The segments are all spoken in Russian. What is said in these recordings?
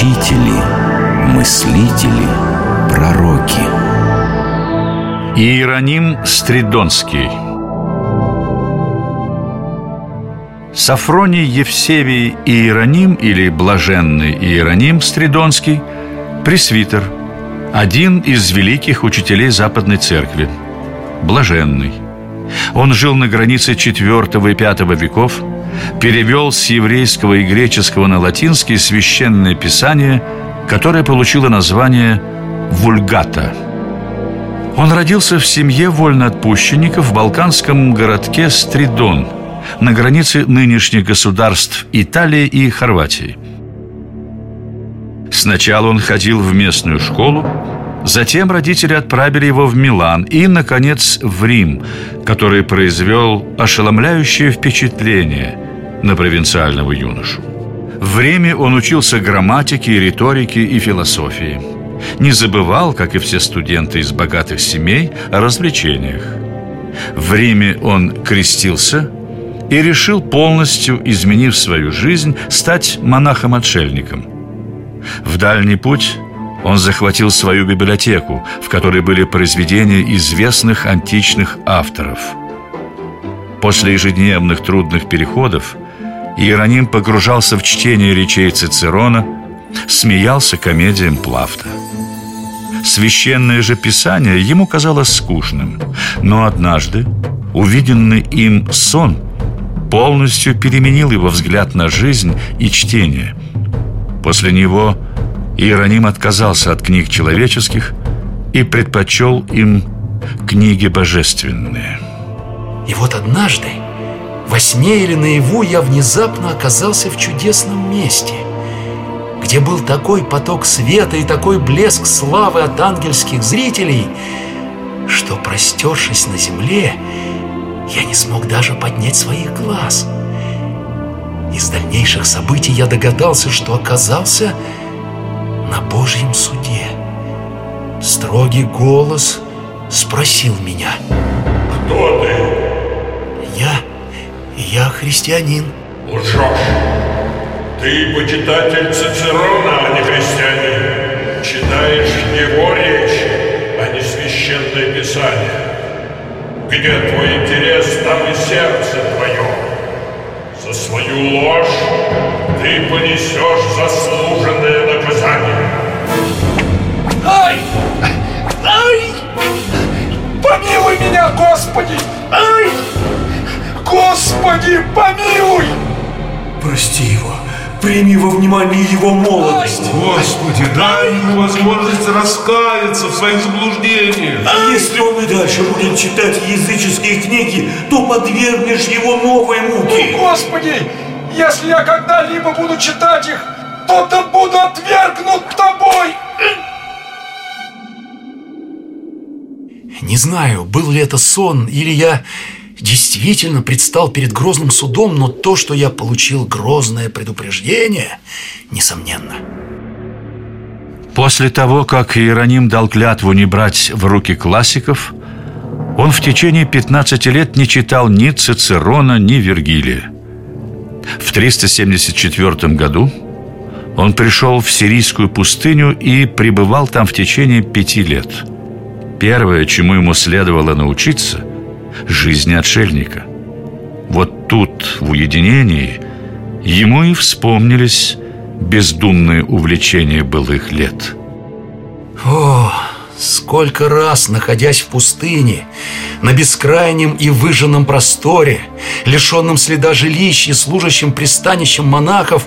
учители, мыслители, пророки. Иероним Стридонский Сафроний Евсевий Иероним или Блаженный Иероним Стридонский – пресвитер, один из великих учителей Западной Церкви, блаженный. Он жил на границе IV и V веков, перевел с еврейского и греческого на латинский священное писание, которое получило название «Вульгата». Он родился в семье вольноотпущенников в балканском городке Стридон на границе нынешних государств Италии и Хорватии. Сначала он ходил в местную школу, затем родители отправили его в Милан и, наконец, в Рим, который произвел ошеломляющее впечатление на провинциального юношу. В Риме он учился грамматике, риторике и философии – не забывал, как и все студенты из богатых семей, о развлечениях. В Риме он крестился и решил полностью, изменив свою жизнь, стать монахом-отшельником. В дальний путь он захватил свою библиотеку, в которой были произведения известных античных авторов. После ежедневных трудных переходов Иероним погружался в чтение речей Цицерона, смеялся комедиям Плафта. Священное же Писание ему казалось скучным Но однажды увиденный им сон полностью переменил его взгляд на жизнь и чтение После него Иероним отказался от книг человеческих и предпочел им книги божественные И вот однажды во сне или наяву я внезапно оказался в чудесном месте – где был такой поток света и такой блеск славы от ангельских зрителей, что, простершись на земле, я не смог даже поднять своих глаз. Из дальнейших событий я догадался, что оказался на Божьем суде. Строгий голос спросил меня. Кто ты? Я, христианин. Лжешь. Ты почитатель Цицерона, а не христианин. Читаешь его речь, а не священное писание. Где твой интерес, там и сердце твое. За свою ложь ты понесешь заслуженное наказание. Ай! Ай! Помилуй меня, Господи! Ай! Господи, помилуй! Прости его. Прими во внимание его молодость. Господи, дай ему возможность раскаяться в своих заблуждениях. А если он и дальше будет читать языческие книги, то подвергнешь его новой муке. О, Господи, если я когда-либо буду читать их, то да буду отвергнут тобой. Не знаю, был ли это сон, или я действительно предстал перед грозным судом, но то, что я получил грозное предупреждение, несомненно. После того, как Иероним дал клятву не брать в руки классиков, он в течение 15 лет не читал ни Цицерона, ни Вергилия. В 374 году он пришел в сирийскую пустыню и пребывал там в течение пяти лет. Первое, чему ему следовало научиться – жизни отшельника. Вот тут, в уединении, ему и вспомнились бездумные увлечения былых лет. О, сколько раз, находясь в пустыне, на бескрайнем и выжженном просторе, лишенном следа жилищ и служащим пристанищем монахов,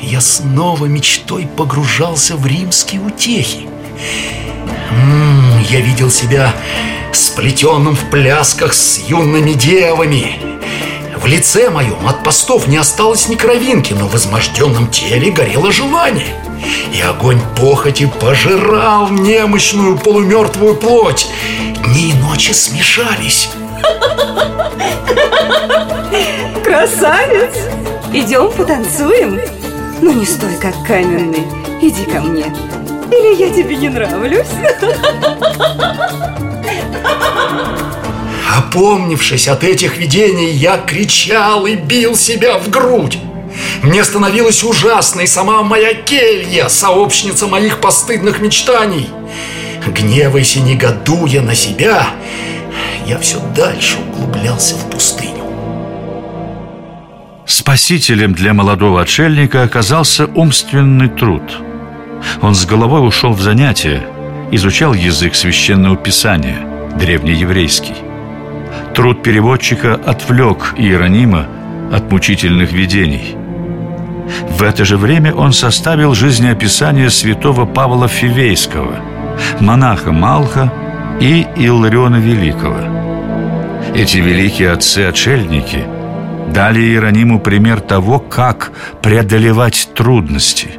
я снова мечтой погружался в римские утехи. Я видел себя сплетенным в плясках с юными девами. В лице моем от постов не осталось ни кровинки, но в изможденном теле горело желание. И огонь похоти пожирал немощную полумертвую плоть. Дни и ночи смешались. Красавец! Идем потанцуем? Ну не стой как каменный, иди ко мне. Или я тебе не нравлюсь? Опомнившись от этих видений, я кричал и бил себя в грудь. Мне становилось ужасно и сама моя келья, сообщница моих постыдных мечтаний. Гневаясь и негодуя на себя, я все дальше углублялся в пустыню. Спасителем для молодого отшельника оказался умственный труд. Он с головой ушел в занятия, изучал язык священного писания, древнееврейский. Труд переводчика отвлек Иеронима от мучительных видений. В это же время он составил жизнеописание святого Павла Фивейского, монаха Малха и Иллариона Великого. Эти великие отцы-отшельники дали Иерониму пример того, как преодолевать трудности.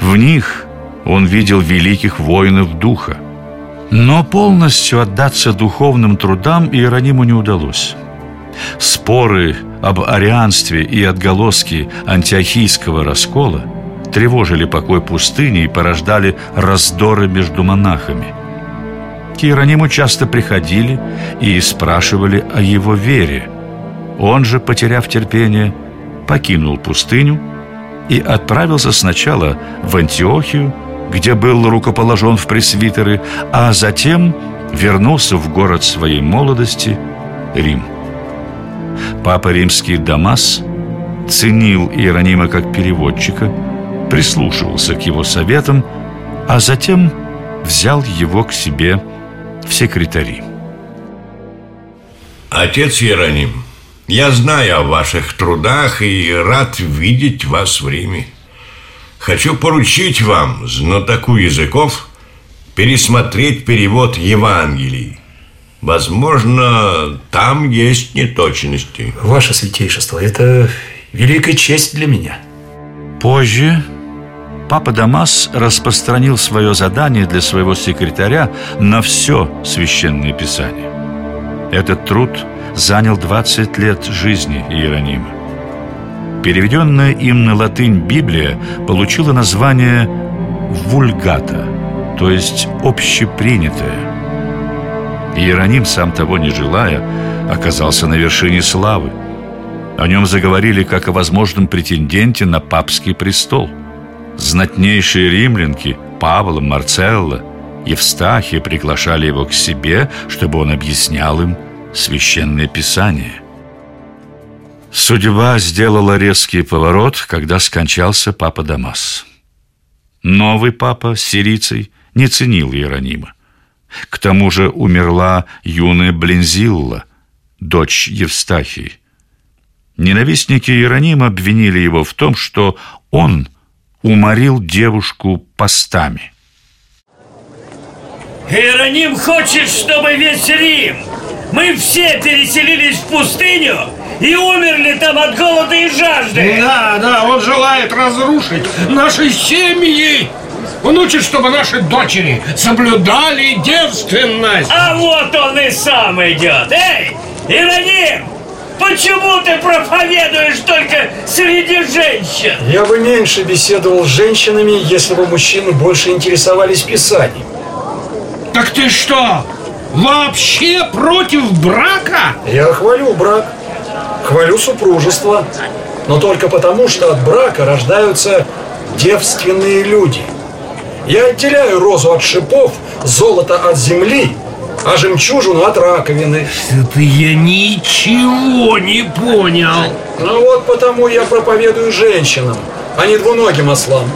В них он видел великих воинов духа. Но полностью отдаться духовным трудам Иерониму не удалось. Споры об арианстве и отголоски антиохийского раскола тревожили покой пустыни и порождали раздоры между монахами. К Иерониму часто приходили и спрашивали о его вере. Он же, потеряв терпение, покинул пустыню и отправился сначала в Антиохию, где был рукоположен в пресвитеры, а затем вернулся в город своей молодости – Рим. Папа Римский Дамас ценил Иеронима как переводчика, прислушивался к его советам, а затем взял его к себе в секретари. Отец Иероним, я знаю о ваших трудах и рад видеть вас в Риме. Хочу поручить вам, знатоку языков, пересмотреть перевод Евангелий. Возможно, там есть неточности. Ваше святейшество, это великая честь для меня. Позже Папа Дамас распространил свое задание для своего секретаря на все священное писание. Этот труд занял 20 лет жизни Иеронима. Переведенная им на латынь Библия получила название «вульгата», то есть «общепринятая». Иероним, сам того не желая, оказался на вершине славы. О нем заговорили как о возможном претенденте на папский престол. Знатнейшие римлянки Павла, Марцелла, Евстахия приглашали его к себе, чтобы он объяснял им священное писание – Судьба сделала резкий поворот, когда скончался папа Дамас. Новый папа, сирийцей, не ценил Иеронима. К тому же умерла юная Блензилла, дочь Евстахии. Ненавистники Иеронима обвинили его в том, что он уморил девушку постами. Иероним хочет, чтобы весь Рим, мы все переселились в пустыню и умерли там от голода и жажды. Да, да, он желает разрушить наши семьи. Он учит, чтобы наши дочери соблюдали девственность. А вот он и сам идет. Эй, Ироним, почему ты проповедуешь только среди женщин? Я бы меньше беседовал с женщинами, если бы мужчины больше интересовались писанием. Так ты что, вообще против брака? Я хвалю брак. Хвалю супружество, но только потому, что от брака рождаются девственные люди. Я отделяю розу от шипов, золото от земли, а жемчужину от раковины. Это я ничего не понял. Ну вот потому я проповедую женщинам, а не двуногим ослам.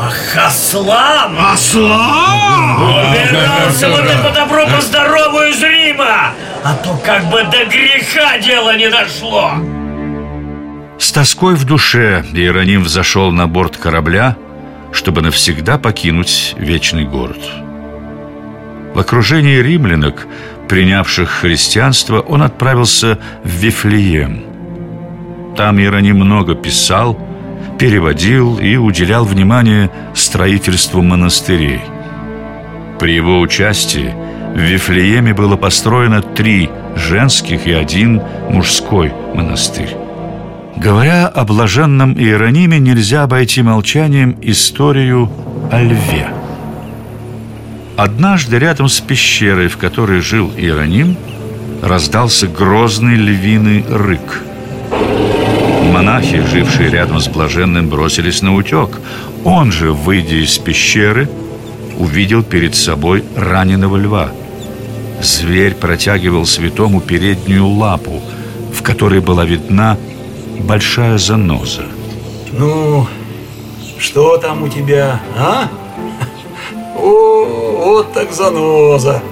Ах, ослам! Ослам? Убирался бы ты по добру, по здорову из Рима! А то как бы до греха дело не дошло! С тоской в душе Иероним взошел на борт корабля, чтобы навсегда покинуть вечный город. В окружении римлянок, принявших христианство, он отправился в Вифлеем. Там Иероним много писал, переводил и уделял внимание строительству монастырей. При его участии в Вифлееме было построено три женских и один мужской монастырь. Говоря о блаженном Иерониме, нельзя обойти молчанием историю о льве. Однажды рядом с пещерой, в которой жил Иероним, раздался грозный львиный рык. Монахи, жившие рядом с блаженным, бросились на утек. Он же, выйдя из пещеры, увидел перед собой раненого льва. Зверь протягивал святому переднюю лапу, в которой была видна большая заноза. Ну, что там у тебя, а? О, вот так заноза.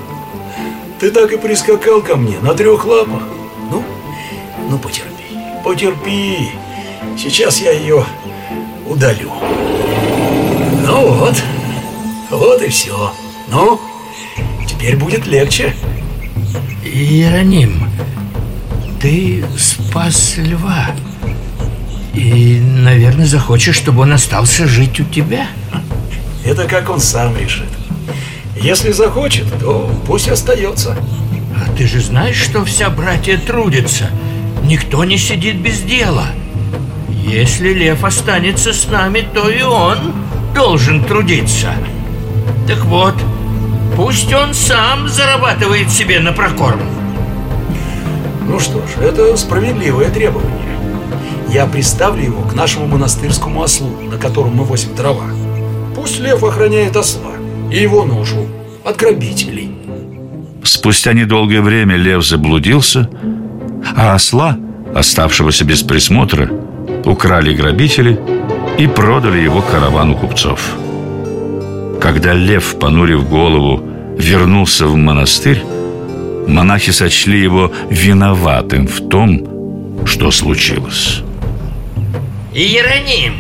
Ты так и прискакал ко мне на трех лапах. Ну, ну потерпи, потерпи. Сейчас я ее удалю. Ну вот, вот и все. Ну, теперь будет легче. Иероним, ты спас льва. И, наверное, захочешь, чтобы он остался жить у тебя? Это как он сам решит. Если захочет, то пусть остается. А ты же знаешь, что вся братья трудится. Никто не сидит без дела. Если лев останется с нами, то и он должен трудиться. Так вот, пусть он сам зарабатывает себе на прокорм. Ну что ж, это справедливое требование. Я приставлю его к нашему монастырскому ослу, на котором мы возим дрова. Пусть лев охраняет осла и его ношу от грабителей. Спустя недолгое время лев заблудился, а осла, оставшегося без присмотра, украли грабители и продали его каравану купцов. Когда лев, понурив голову, вернулся в монастырь, монахи сочли его виноватым в том, что случилось. Иероним,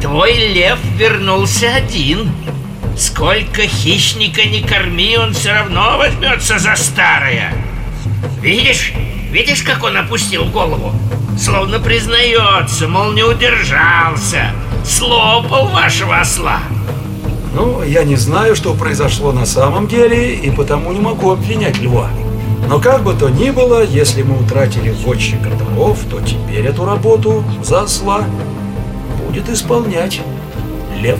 твой лев вернулся один. Сколько хищника не корми, он все равно возьмется за старое. Видишь? Видишь, как он опустил голову? Словно признается, мол, не удержался. Слопал вашего осла. Ну, я не знаю, что произошло на самом деле, и потому не могу обвинять льва. Но как бы то ни было, если мы утратили вотчика дров, то теперь эту работу за осла будет исполнять лев.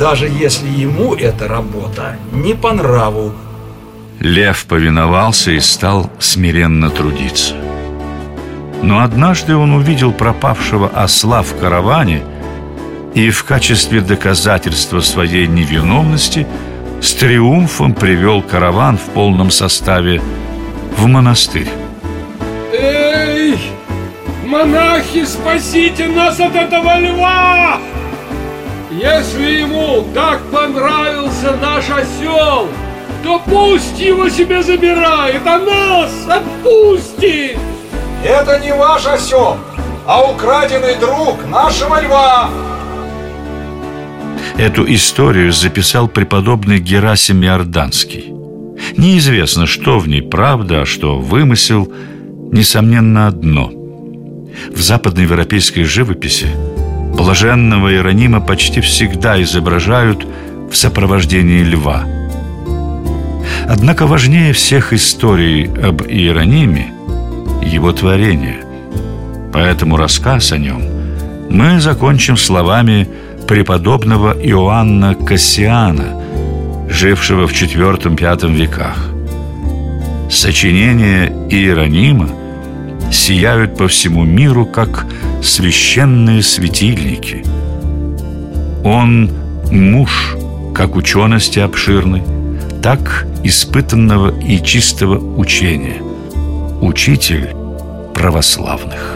Даже если ему эта работа не по нраву. Лев повиновался и стал смиренно трудиться. Но однажды он увидел пропавшего осла в караване и в качестве доказательства своей невиновности с триумфом привел караван в полном составе в монастырь. Эй, монахи, спасите нас от этого льва! Если ему так понравился наш осел, то пусть его себе забирает, а нас отпустит! Это не ваш осел, а украденный друг нашего льва. Эту историю записал преподобный Герасим Иорданский. Неизвестно, что в ней правда, а что вымысел, несомненно, одно. В западноевропейской живописи блаженного Иеронима почти всегда изображают в сопровождении льва. Однако важнее всех историй об Иерониме его творение. Поэтому рассказ о нем мы закончим словами преподобного Иоанна Кассиана, жившего в IV-V веках. Сочинения Иеронима сияют по всему миру, как священные светильники. Он муж как учености обширной, так испытанного и чистого учения, учитель православных.